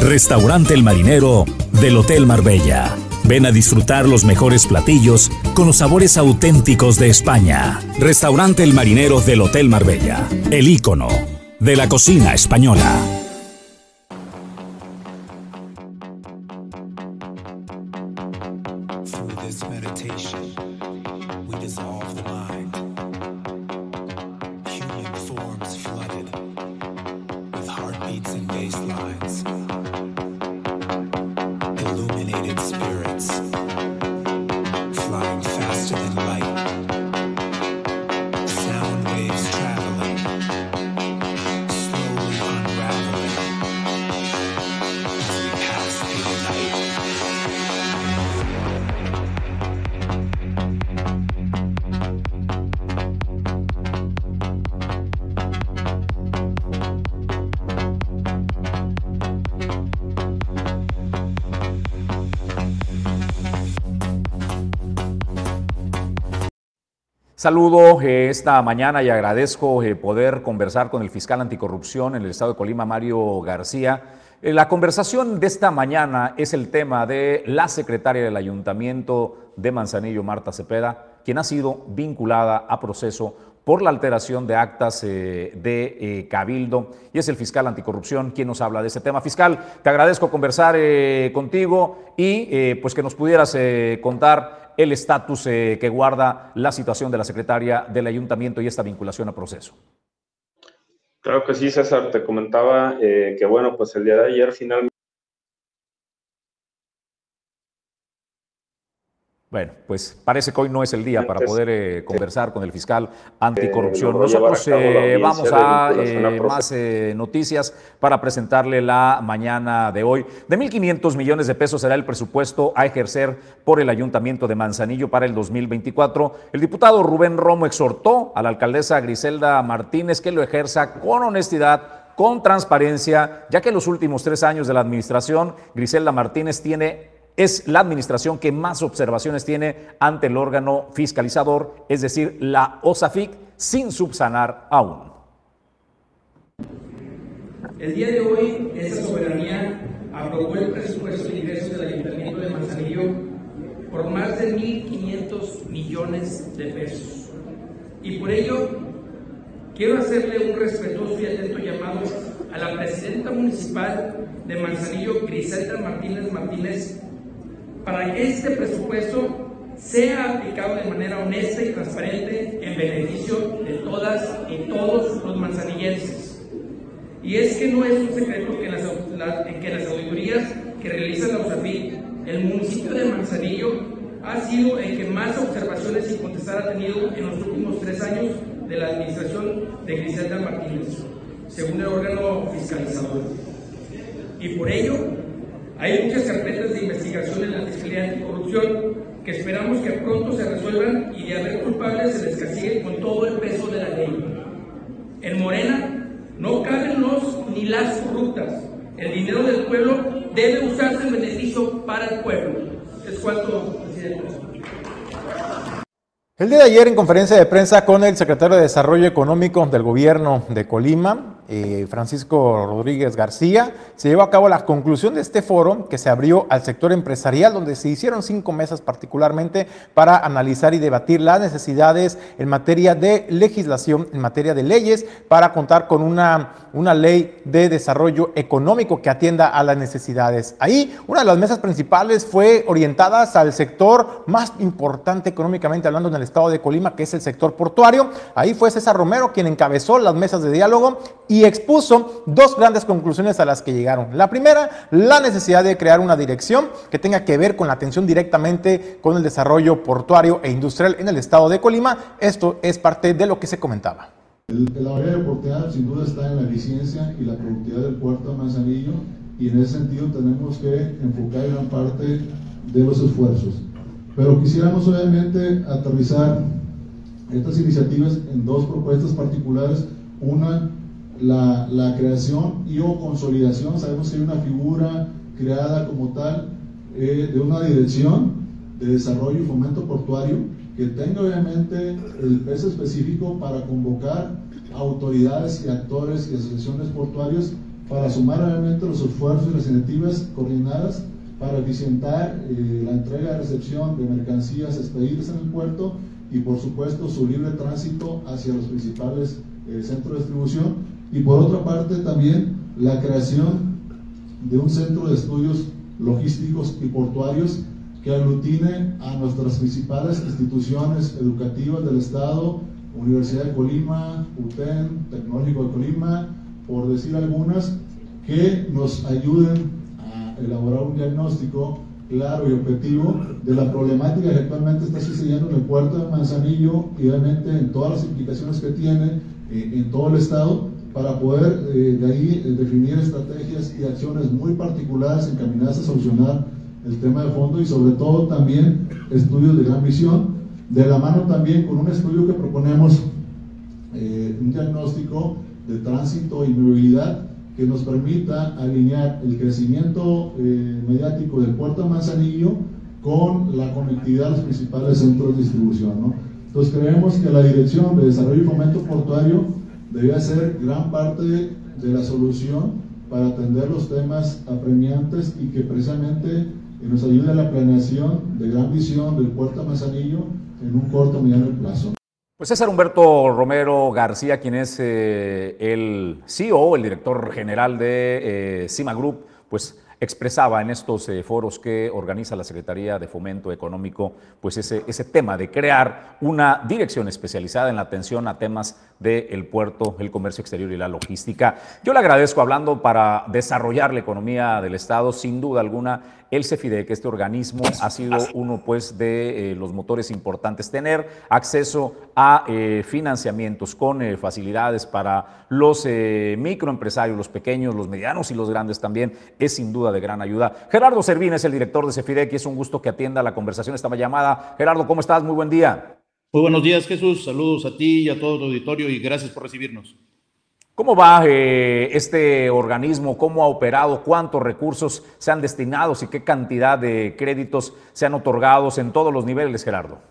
Restaurante El Marinero del Hotel Marbella. Ven a disfrutar los mejores platillos con los sabores auténticos de España. Restaurante El Marinero del Hotel Marbella. El ícono de la cocina española. Saludo eh, esta mañana y agradezco eh, poder conversar con el fiscal anticorrupción en el estado de Colima, Mario García. Eh, la conversación de esta mañana es el tema de la secretaria del ayuntamiento de Manzanillo, Marta Cepeda, quien ha sido vinculada a proceso por la alteración de actas de Cabildo y es el fiscal anticorrupción quien nos habla de ese tema. Fiscal, te agradezco conversar contigo y pues que nos pudieras contar el estatus eh, que guarda la situación de la secretaria del ayuntamiento y esta vinculación a proceso. Claro que sí, César. Te comentaba eh, que, bueno, pues el día de ayer finalmente Bueno, pues parece que hoy no es el día para poder eh, conversar con el fiscal anticorrupción. Nosotros eh, vamos a eh, más noticias para presentarle la mañana de hoy. De 1.500 millones de pesos será el presupuesto a ejercer por el Ayuntamiento de Manzanillo para el 2024. El diputado Rubén Romo exhortó a la alcaldesa Griselda Martínez que lo ejerza con honestidad con transparencia, ya que en los últimos tres años de la administración, Griselda Martínez tiene es la administración que más observaciones tiene ante el órgano fiscalizador, es decir, la OSAFIC, sin subsanar aún. El día de hoy, esa soberanía aprobó el presupuesto de ingresos del Ayuntamiento de Manzanillo por más de 1.500 millones de pesos. Y por ello, quiero hacerle un respetuoso y atento llamado a la presidenta municipal de Manzanillo, Griselda Martínez Martínez, para que este presupuesto sea aplicado de manera honesta y transparente en beneficio de todas y todos los manzanillenses. Y es que no es un secreto que en las, auditorías que realiza la USAFI, el municipio de Manzanillo ha sido el que más observaciones sin contestar ha tenido en los últimos tres años de la administración de Griselda Martínez, según el órgano fiscalizador. Y por ello, hay muchas carpetas de investigación en la Fiscalía Anticorrupción que esperamos que pronto se resuelvan y de haber culpables se les castigue con todo el peso de la ley. En Morena no caben los ni las corruptas. El dinero del pueblo debe usarse en beneficio para el pueblo. Es cuanto, presidente. El día de ayer en conferencia de prensa con el secretario de Desarrollo Económico del gobierno de Colima, eh, Francisco Rodríguez García, se llevó a cabo la conclusión de este foro que se abrió al sector empresarial, donde se hicieron cinco mesas particularmente para analizar y debatir las necesidades en materia de legislación, en materia de leyes, para contar con una, una ley de desarrollo económico que atienda a las necesidades. Ahí, una de las mesas principales fue orientadas al sector más importante económicamente hablando en el estado de Colima, que es el sector portuario. Ahí fue César Romero quien encabezó las mesas de diálogo y expuso dos grandes conclusiones a las que llegaron. La primera, la necesidad de crear una dirección que tenga que ver con la atención directamente con el desarrollo portuario e industrial en el estado de Colima. Esto es parte de lo que se comentaba. la barrera portuaria sin duda está en la eficiencia y la productividad del puerto de Manzanillo y en ese sentido tenemos que enfocar gran parte de los esfuerzos. Pero quisiéramos obviamente aterrizar estas iniciativas en dos propuestas particulares. Una la, creación y o consolidación, sabemos que hay una figura creada como tal eh, de una dirección de desarrollo y fomento portuario que tenga obviamente el peso específico para convocar autoridades y actores y asociaciones portuarias para sumar obviamente los esfuerzos y las iniciativas coordinadas para eficientar eh, la entrega y recepción de mercancías expedidas en el puerto y por supuesto su libre tránsito hacia los principales eh, centros de distribución y por otra parte también la creación de un centro de estudios logísticos y portuarios que aglutine a nuestras principales instituciones educativas del Estado, Universidad de Colima, UTEN, Tecnológico de Colima, por decir algunas, que nos ayuden a elaborar un diagnóstico claro y objetivo de la problemática que actualmente está sucediendo en el puerto de Manzanillo y obviamente en todas las implicaciones que tiene eh, en todo el Estado para poder eh, de ahí eh, definir estrategias y acciones muy particulares encaminadas a solucionar el tema de fondo y sobre todo también estudios de gran visión, de la mano también con un estudio que proponemos, un diagnóstico de tránsito y movilidad que nos permita alinear el crecimiento eh, mediático del puerto Manzanillo con la conectividad a los principales centros de distribución. ¿no? Entonces creemos que la Dirección de Desarrollo y Fomento Portuario debía ser gran parte de la solución para atender los temas apremiantes y que precisamente nos ayude a la planeación de gran visión del puerto de Manzanillo en un corto mediano plazo. Pues César Humberto Romero García, quien es eh, el CEO, el director general de eh, Cima Group, pues expresaba en estos eh, foros que organiza la Secretaría de Fomento Económico, pues ese, ese tema de crear una dirección especializada en la atención a temas del puerto, el comercio exterior y la logística. Yo le agradezco hablando para desarrollar la economía del Estado, sin duda alguna, el CEFIDEC, este organismo, ha sido uno pues de eh, los motores importantes. Tener acceso a eh, financiamientos con eh, facilidades para los microempresarios, los pequeños, los medianos y los grandes también es sin duda de gran ayuda. Gerardo Servín es el director de CEFIDEC y es un gusto que atienda la conversación esta llamada. Gerardo, ¿cómo estás? Muy buen día. Muy buenos días, Jesús. Saludos a ti y a todo tu auditorio y gracias por recibirnos. ¿Cómo va eh, este organismo? ¿Cómo ha operado? ¿Cuántos recursos se han destinado y qué cantidad de créditos se han otorgado en todos los niveles, Gerardo?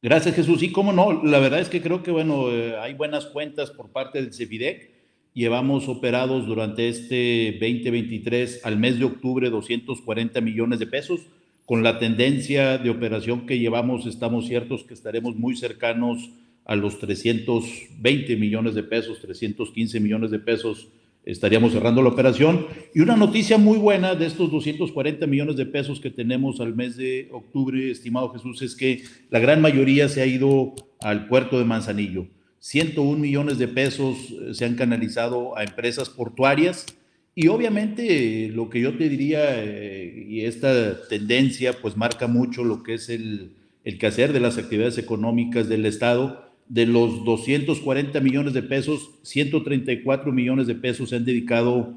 Gracias, Jesús. Y cómo no, la verdad es que creo que, bueno, eh, hay buenas cuentas por parte del CEFIDEC. Llevamos operados durante este 2023 al mes de octubre 240 millones de pesos con la tendencia de operación que llevamos, estamos ciertos que estaremos muy cercanos a los 320 millones de pesos, 315 millones de pesos, estaríamos cerrando la operación. Y una noticia muy buena de estos 240 millones de pesos que tenemos al mes de octubre, estimado Jesús, es que la gran mayoría se ha ido al puerto de Manzanillo. 101 millones de pesos eh, se han canalizado a empresas portuarias y obviamente lo que yo te diría, eh, y esta tendencia pues marca mucho lo que es el, el quehacer de las actividades económicas del Estado. De los 240 millones de pesos, 134 millones de pesos se han dedicado,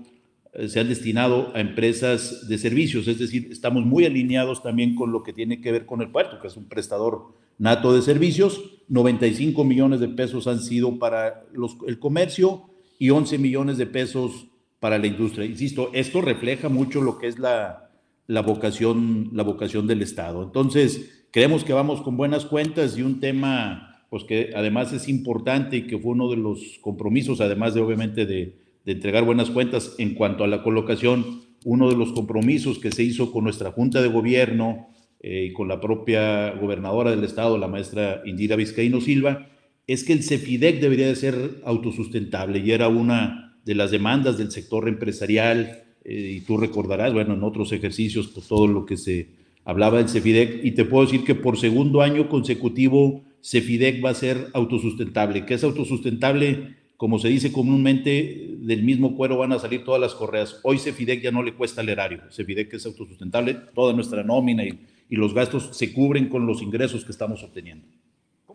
eh, se han destinado a empresas de servicios, es decir, estamos muy alineados también con lo que tiene que ver con el puerto, que es un prestador nato de servicios. 95 millones de pesos han sido para los, el comercio y 11 millones de pesos para la industria. Insisto, esto refleja mucho lo que es la, la, vocación, la vocación del Estado. Entonces, creemos que vamos con buenas cuentas y un tema pues que además es importante y que fue uno de los compromisos, además de obviamente de, de entregar buenas cuentas en cuanto a la colocación, uno de los compromisos que se hizo con nuestra Junta de Gobierno eh, y con la propia gobernadora del Estado, la maestra Indira Vizcaíno Silva, es que el CEFIDEC debería de ser autosustentable y era una de las demandas del sector empresarial, eh, y tú recordarás, bueno, en otros ejercicios, pues todo lo que se hablaba del CEFIDEC, y te puedo decir que por segundo año consecutivo CEFIDEC va a ser autosustentable, que es autosustentable, como se dice comúnmente, del mismo cuero van a salir todas las correas. Hoy CEFIDEC ya no le cuesta el erario, CEFIDEC es autosustentable, toda nuestra nómina y los gastos se cubren con los ingresos que estamos obteniendo.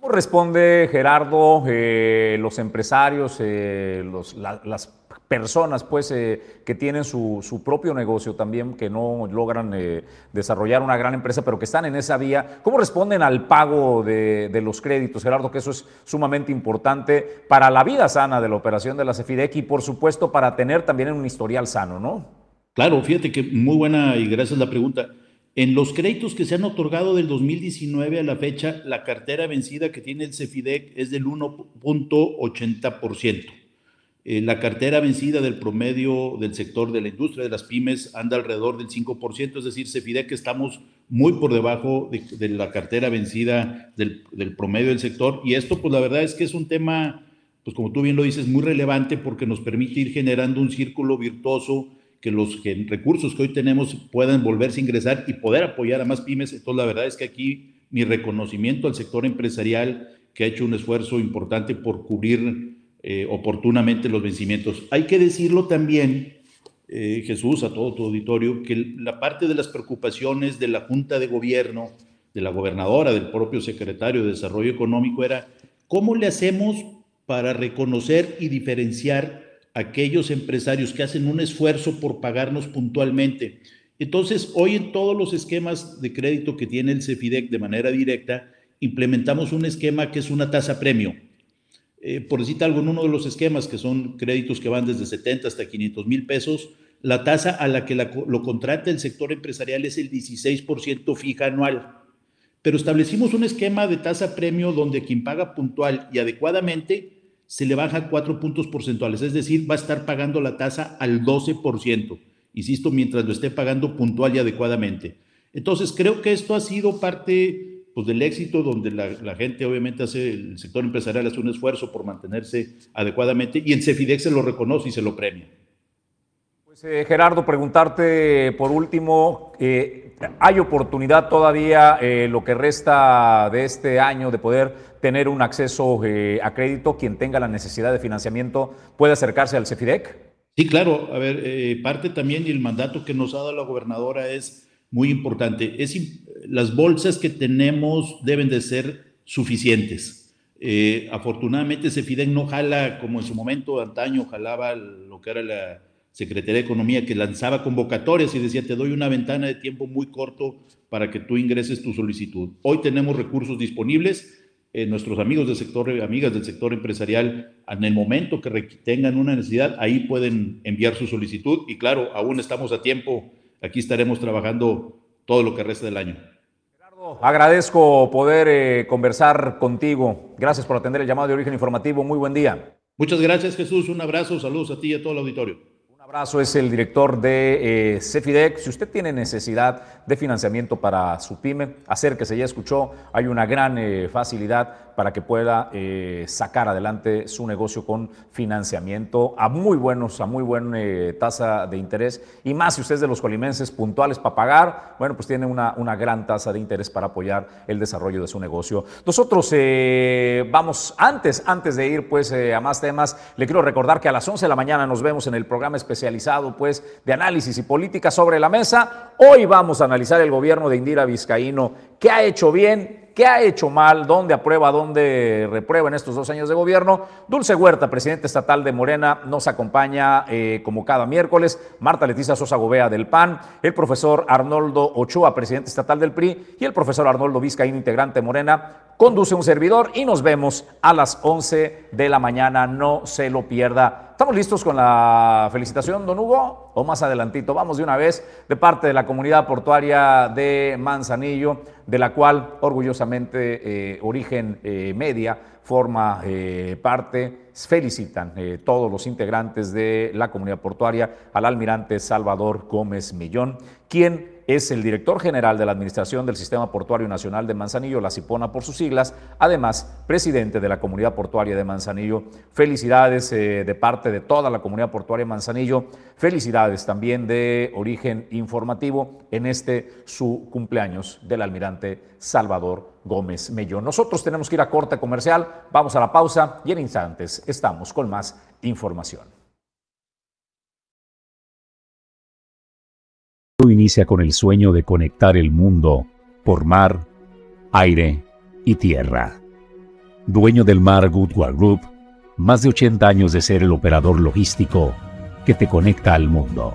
¿Cómo responde Gerardo, eh, los empresarios, eh, las personas pues, eh, que tienen su, propio negocio también, que no logran desarrollar una gran empresa, pero que están en esa vía? ¿Cómo responden al pago de, de, los créditos, Gerardo? Que eso es sumamente importante para la vida sana de la operación de la CEFIDEC y, por supuesto, para tener también un historial sano, ¿no? Claro, fíjate que muy buena y gracias la pregunta. En los créditos que se han otorgado del 2019 a la fecha, la cartera vencida que tiene el CEFIDEC es del 1.80%. Eh, la cartera vencida del promedio del sector de la industria de las pymes anda alrededor del 5%, es decir, CEFIDEC estamos muy por debajo de, la cartera vencida del, del, promedio del sector. Y esto, pues la verdad es que es un tema, pues como tú bien lo dices, muy relevante porque nos permite ir generando un círculo virtuoso que los recursos que hoy tenemos puedan volverse a ingresar y poder apoyar a más pymes. Entonces, la verdad es que aquí mi reconocimiento al sector empresarial que ha hecho un esfuerzo importante por cubrir eh, oportunamente los vencimientos. Hay que decirlo también, eh, Jesús, a todo tu auditorio, que la parte de las preocupaciones de la Junta de Gobierno, de la gobernadora, del propio secretario de Desarrollo Económico era, ¿cómo le hacemos para reconocer y diferenciar aquellos empresarios que hacen un esfuerzo por pagarnos puntualmente. Entonces, hoy en todos los esquemas de crédito que tiene el CEFIDEC de manera directa, implementamos un esquema que es una tasa premio. Eh, por decir algo, en uno de los esquemas, que son créditos que van desde 70 hasta 500 mil pesos, la tasa a la que lo contrata el sector empresarial es el 16% fija anual. Pero establecimos un esquema de tasa premio donde quien paga puntual y adecuadamente se le baja cuatro puntos porcentuales, es decir, va a estar pagando la tasa al 12%, insisto, mientras lo esté pagando puntual y adecuadamente. Entonces, creo que esto ha sido parte pues, del éxito donde la, gente obviamente hace, el sector empresarial hace un esfuerzo por mantenerse adecuadamente y en Cefidex se lo reconoce y se lo premia. Pues, eh, Gerardo, preguntarte por último, eh, ¿hay oportunidad todavía eh, lo que resta de este año de poder tener un acceso eh, a crédito, quien tenga la necesidad de financiamiento puede acercarse al CEFIDEC? Sí, claro. A ver, eh, parte también y el mandato que nos ha dado la gobernadora es muy importante. Es, las bolsas que tenemos deben de ser suficientes. Eh, afortunadamente, CEFIDEC no jala como en su momento, antaño, jalaba lo que era la Secretaría de Economía, que lanzaba convocatorias y decía, te doy una ventana de tiempo muy corto para que tú ingreses tu solicitud. Hoy tenemos recursos disponibles eh, nuestros amigos del sector, amigas del sector empresarial, en el momento que tengan una necesidad, ahí pueden enviar su solicitud y claro, aún estamos a tiempo, aquí estaremos trabajando todo lo que resta del año. Gerardo, agradezco poder eh, conversar contigo. Gracias por atender el llamado de origen informativo. Muy buen día. Muchas gracias Jesús, un abrazo, saludos a ti y a todo el auditorio. Abrazo, es el director de eh, Cefidec. Si usted tiene necesidad de financiamiento para su pyme, acérquese, ya escuchó, hay una gran facilidad para que pueda eh, sacar adelante su negocio con financiamiento a muy buenos, a muy buena eh, tasa de interés. Y más si usted es de los colimenses puntuales para pagar, bueno, pues tiene una, una gran tasa de interés para apoyar el desarrollo de su negocio. Nosotros eh, vamos, antes, antes de ir pues a más temas, le quiero recordar que a las 11 de la mañana nos vemos en el programa especializado pues de análisis y política sobre la mesa. Hoy vamos a analizar el gobierno de Indira Vizcaíno, qué ha hecho bien, ¿Qué ha hecho mal? ¿Dónde aprueba? ¿Dónde reprueba en estos dos años de gobierno? Dulce Huerta, presidente estatal de Morena, nos acompaña eh, como cada miércoles. Marta Leticia Sosa Gobea del PAN, el profesor Arnoldo Ochoa, presidente estatal del PRI, y el profesor Arnoldo Vizcaín, integrante Morena. Conduce un servidor y nos vemos a las 11 de la mañana. No se lo pierda. ¿Estamos listos con la felicitación, don Hugo? O más adelantito, vamos de una vez de parte de la comunidad portuaria de Manzanillo de la cual orgullosamente eh, Origen eh, Media forma eh, parte. Felicitan todos los integrantes de la comunidad portuaria al almirante Salvador Gómez Millón, quien es el director general de la Administración del Sistema Portuario Nacional de Manzanillo, la CIPONA por sus siglas, además presidente de la Comunidad Portuaria de Manzanillo. Felicidades eh, de parte de toda la comunidad portuaria de Manzanillo, felicidades también de origen informativo en este su cumpleaños del almirante Salvador Gómez Mellón. Nosotros tenemos que ir a corte comercial, vamos a la pausa y en instantes estamos con más información. Inicia con el sueño de conectar el mundo por mar, aire y tierra. Dueño del Mar Goodward Group, más de 80 años de ser el operador logístico que te conecta al mundo.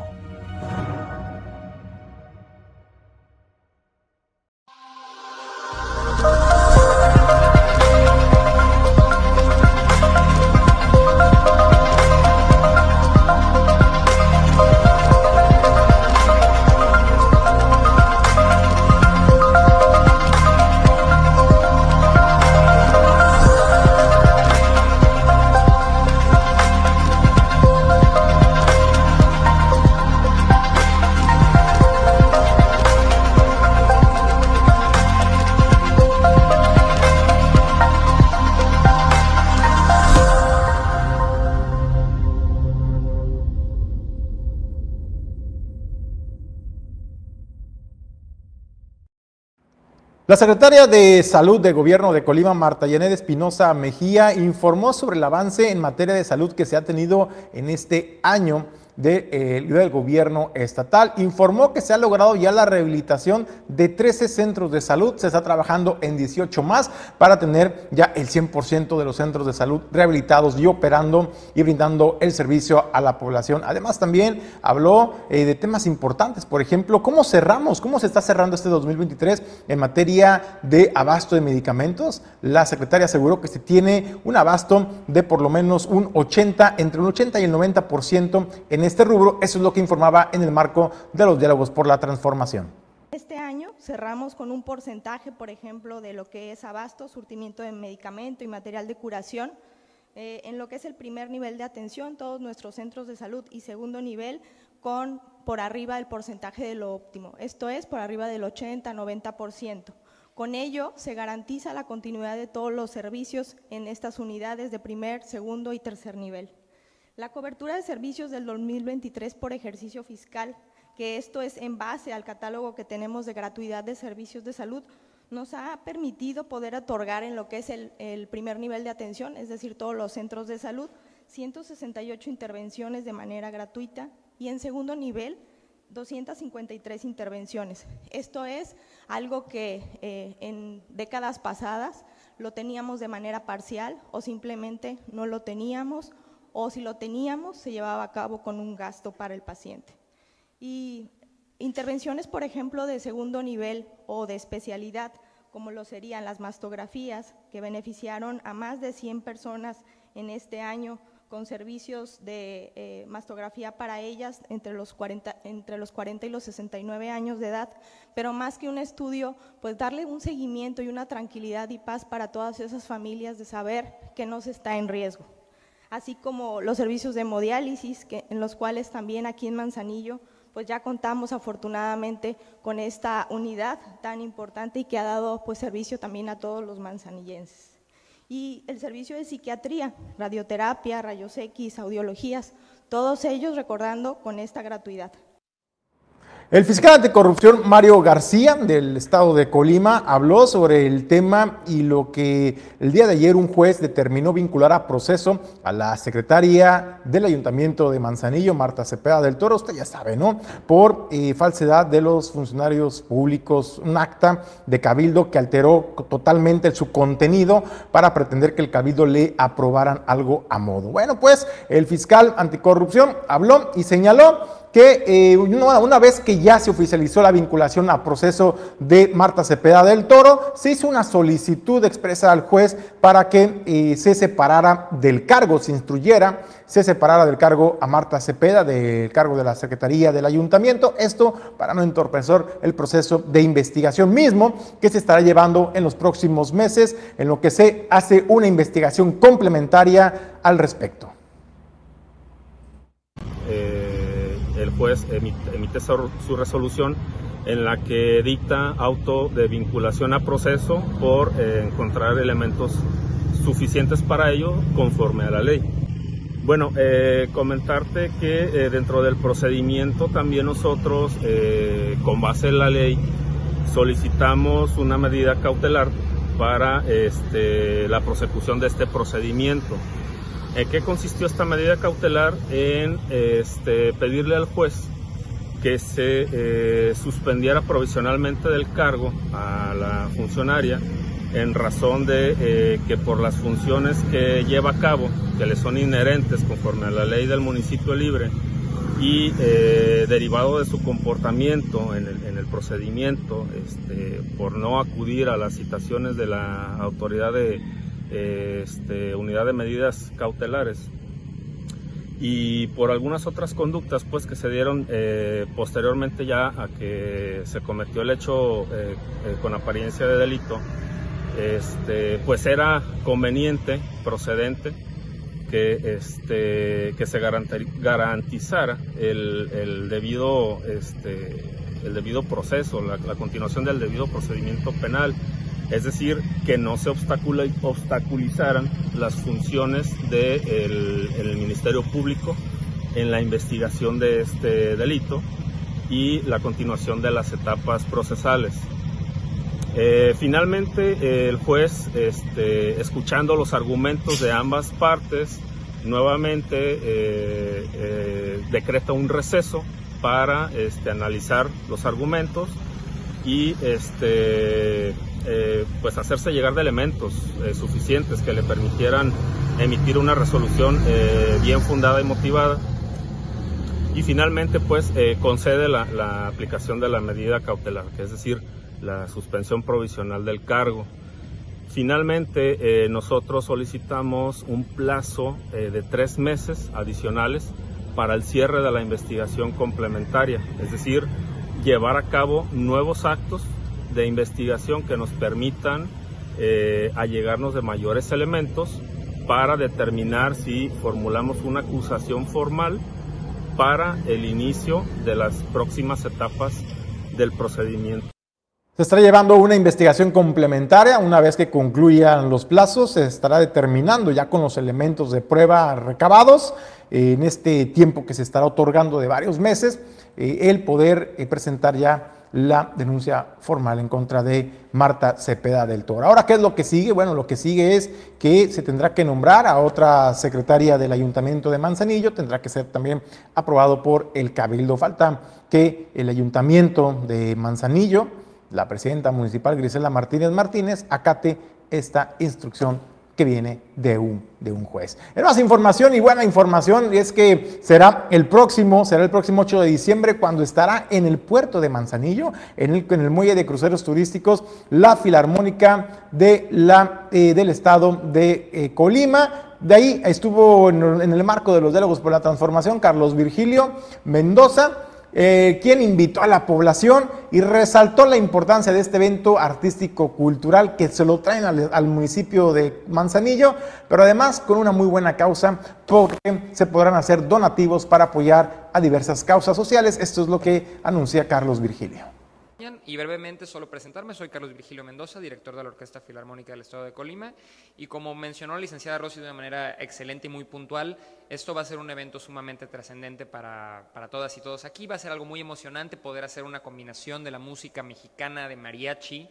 Secretaria de Salud del Gobierno de Colima, Marta Yanet Espinosa Mejía, informó sobre el avance en materia de salud que se ha tenido en este año eh, del gobierno estatal. Informó que se ha logrado ya la rehabilitación de 13 centros de salud. Se está trabajando en 18 más para tener ya el 100% de los centros de salud rehabilitados y operando y brindando el servicio a la población. Además, también habló eh, de temas importantes. Por ejemplo, cómo cerramos, cómo se está cerrando este 2023 en materia de abasto de medicamentos. La secretaria aseguró que se tiene un abasto de por lo menos un 80, entre un 80 y el 90% en este rubro. Eso es lo que informaba en el marco de los diálogos por la transformación. Este año cerramos con un porcentaje, por ejemplo, de lo que es abasto, surtimiento de medicamento y material de curación. Eh, en lo que es el primer nivel de atención, todos nuestros centros de salud y segundo nivel con por arriba del porcentaje de lo óptimo, esto es por arriba del 80-90%. Con ello se garantiza la continuidad de todos los servicios en estas unidades de primer, segundo y tercer nivel. La cobertura de servicios del 2023 por ejercicio fiscal, que esto es en base al catálogo que tenemos de gratuidad de servicios de salud, nos ha permitido poder otorgar en lo que es el, primer nivel de atención, es decir, todos los centros de salud, 168 intervenciones de manera gratuita y en segundo nivel 253 intervenciones. Esto es algo que eh, en décadas pasadas lo teníamos de manera parcial o simplemente no lo teníamos o si lo teníamos, se llevaba a cabo con un gasto para el paciente. Y intervenciones, por ejemplo, de segundo nivel o de especialidad, como lo serían las mastografías, que beneficiaron a más de 100 personas en este año con servicios de eh, mastografía para ellas entre los, 40, entre los 40 y los 69 años de edad, pero más que un estudio, pues darle un seguimiento y una tranquilidad y paz para todas esas familias de saber que no se está en riesgo así como los servicios de hemodiálisis, que, en los cuales también aquí en Manzanillo pues ya contamos afortunadamente con esta unidad tan importante y que ha dado pues servicio también a todos los manzanillenses. Y el servicio de psiquiatría, radioterapia, rayos X, audiologías, todos ellos recordando con esta gratuidad. El fiscal anticorrupción Mario García del estado de Colima habló sobre el tema y lo que el día de ayer un juez determinó vincular a proceso a la secretaria del ayuntamiento de Manzanillo, Marta Cepeda del Toro, usted ya sabe, ¿no? Por eh, falsedad de los funcionarios públicos, un acta de cabildo que alteró totalmente su contenido para pretender que el cabildo le aprobaran algo a modo. Bueno, pues el fiscal anticorrupción habló y señaló que eh, una, vez que ya se oficializó la vinculación a proceso de Marta Cepeda del Toro, se hizo una solicitud expresa al juez para que eh, se separara del cargo, se instruyera, se separara del cargo a Marta Cepeda, del cargo de la Secretaría del Ayuntamiento, esto para no entorpecer el proceso de investigación mismo que se estará llevando en los próximos meses, en lo que se hace una investigación complementaria al respecto. Juez emite, su, resolución en la que dicta auto de vinculación a proceso por eh, encontrar elementos suficientes para ello conforme a la ley. Bueno, eh, comentarte que eh, dentro del procedimiento también nosotros, con base en la ley, solicitamos una medida cautelar para este, la prosecución de este procedimiento. ¿En qué consistió esta medida cautelar? En este, pedirle al juez que se eh, suspendiera provisionalmente del cargo a la funcionaria en razón de eh, que por las funciones que lleva a cabo, que le son inherentes conforme a la ley del municipio libre, y eh, derivado de su comportamiento en el, en el procedimiento, este, por no acudir a las citaciones de la autoridad de este, unidad de medidas cautelares. Y por algunas otras conductas pues que se dieron eh, posteriormente ya a que se cometió el hecho eh, eh, con apariencia de delito este, pues era conveniente procedente que este se garantizara el, debido este el debido proceso la continuación del debido procedimiento penal es decir, que no se obstaculizaran las funciones del Ministerio Público en la investigación de este delito y la continuación de las etapas procesales. Eh, finalmente, el juez, este, escuchando los argumentos de ambas partes, nuevamente eh, eh, decreta un receso para este, analizar los argumentos y este, pues hacerse llegar de elementos suficientes que le permitieran emitir una resolución bien fundada y motivada y finalmente pues concede la, la, aplicación de la medida cautelar, que es decir, la suspensión provisional del cargo. Finalmente, eh, nosotros solicitamos un plazo eh, de tres meses adicionales para el cierre de la investigación complementaria, es decir, llevar a cabo nuevos actos de investigación que nos permitan eh, allegarnos de mayores elementos para determinar si formulamos una acusación formal para el inicio de las próximas etapas del procedimiento. Se estará llevando una investigación complementaria. Una vez que concluyan los plazos, se estará determinando ya con los elementos de prueba recabados en este tiempo que se estará otorgando de varios meses, eh, el poder eh, presentar ya la denuncia formal en contra de Marta Cepeda del Toro. Ahora, ¿qué es lo que sigue? Bueno, lo que sigue es que se tendrá que nombrar a otra secretaria del Ayuntamiento de Manzanillo, tendrá que ser también aprobado por el Cabildo. Falta que el Ayuntamiento de Manzanillo la presidenta municipal Grisela Martínez Martínez acate esta instrucción viene de un, de un juez. En más información y buena información es que será el próximo, será el próximo 8 de diciembre cuando estará en el puerto de Manzanillo, en el, en el muelle de cruceros turísticos, la Filarmónica de la, eh, del estado de eh, Colima. De ahí estuvo en el marco de los diálogos por la transformación Carlos Virgilio Mendoza eh, quien invitó a la población y resaltó la importancia de este evento artístico-cultural que se lo traen al, municipio de Manzanillo, pero además con una muy buena causa porque se podrán hacer donativos para apoyar a diversas causas sociales. Esto es lo que anuncia Carlos Virgilio. Y brevemente solo presentarme, soy Carlos Virgilio Mendoza, director de la Orquesta Filarmónica del Estado de Colima, y como mencionó la licenciada Rossi de una manera excelente y muy puntual, esto va a ser un evento sumamente trascendente para, para todas y todos aquí, va a ser algo muy emocionante poder hacer una combinación de la música mexicana de mariachi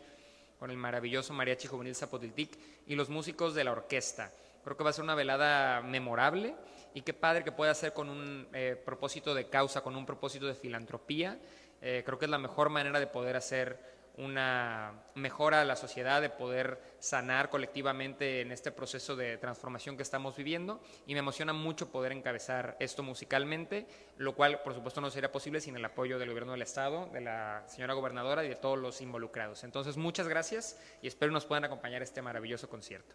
con el maravilloso mariachi juvenil Zapotiltic y los músicos de la orquesta. Creo que va a ser una velada memorable y qué padre que pueda ser con un eh, propósito de causa, con un propósito de filantropía eh, creo que es la mejor manera de poder hacer una mejora a la sociedad, de poder sanar colectivamente en este proceso de transformación que estamos viviendo y me emociona mucho poder encabezar esto musicalmente, lo cual por supuesto no sería posible sin el apoyo del gobierno del estado, de la señora gobernadora y de todos los involucrados. Entonces muchas gracias y espero nos puedan acompañar este maravilloso concierto.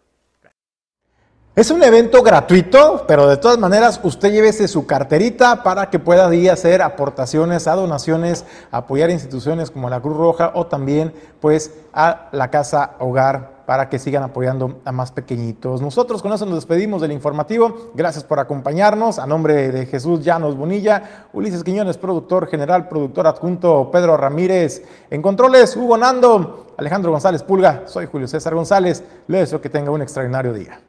Es un evento gratuito, pero de todas maneras usted llévese su carterita para que pueda ir a hacer aportaciones a donaciones, apoyar instituciones como la Cruz Roja o también pues a la Casa Hogar para que sigan apoyando a más pequeñitos. Nosotros con eso nos despedimos del informativo. Gracias por acompañarnos. A nombre de Jesús Llanos Bonilla, Ulises Quiñones, productor general, productor adjunto Pedro Ramírez, en controles Hugo Nando, Alejandro González Pulga, soy Julio César González. Les deseo que tenga un extraordinario día.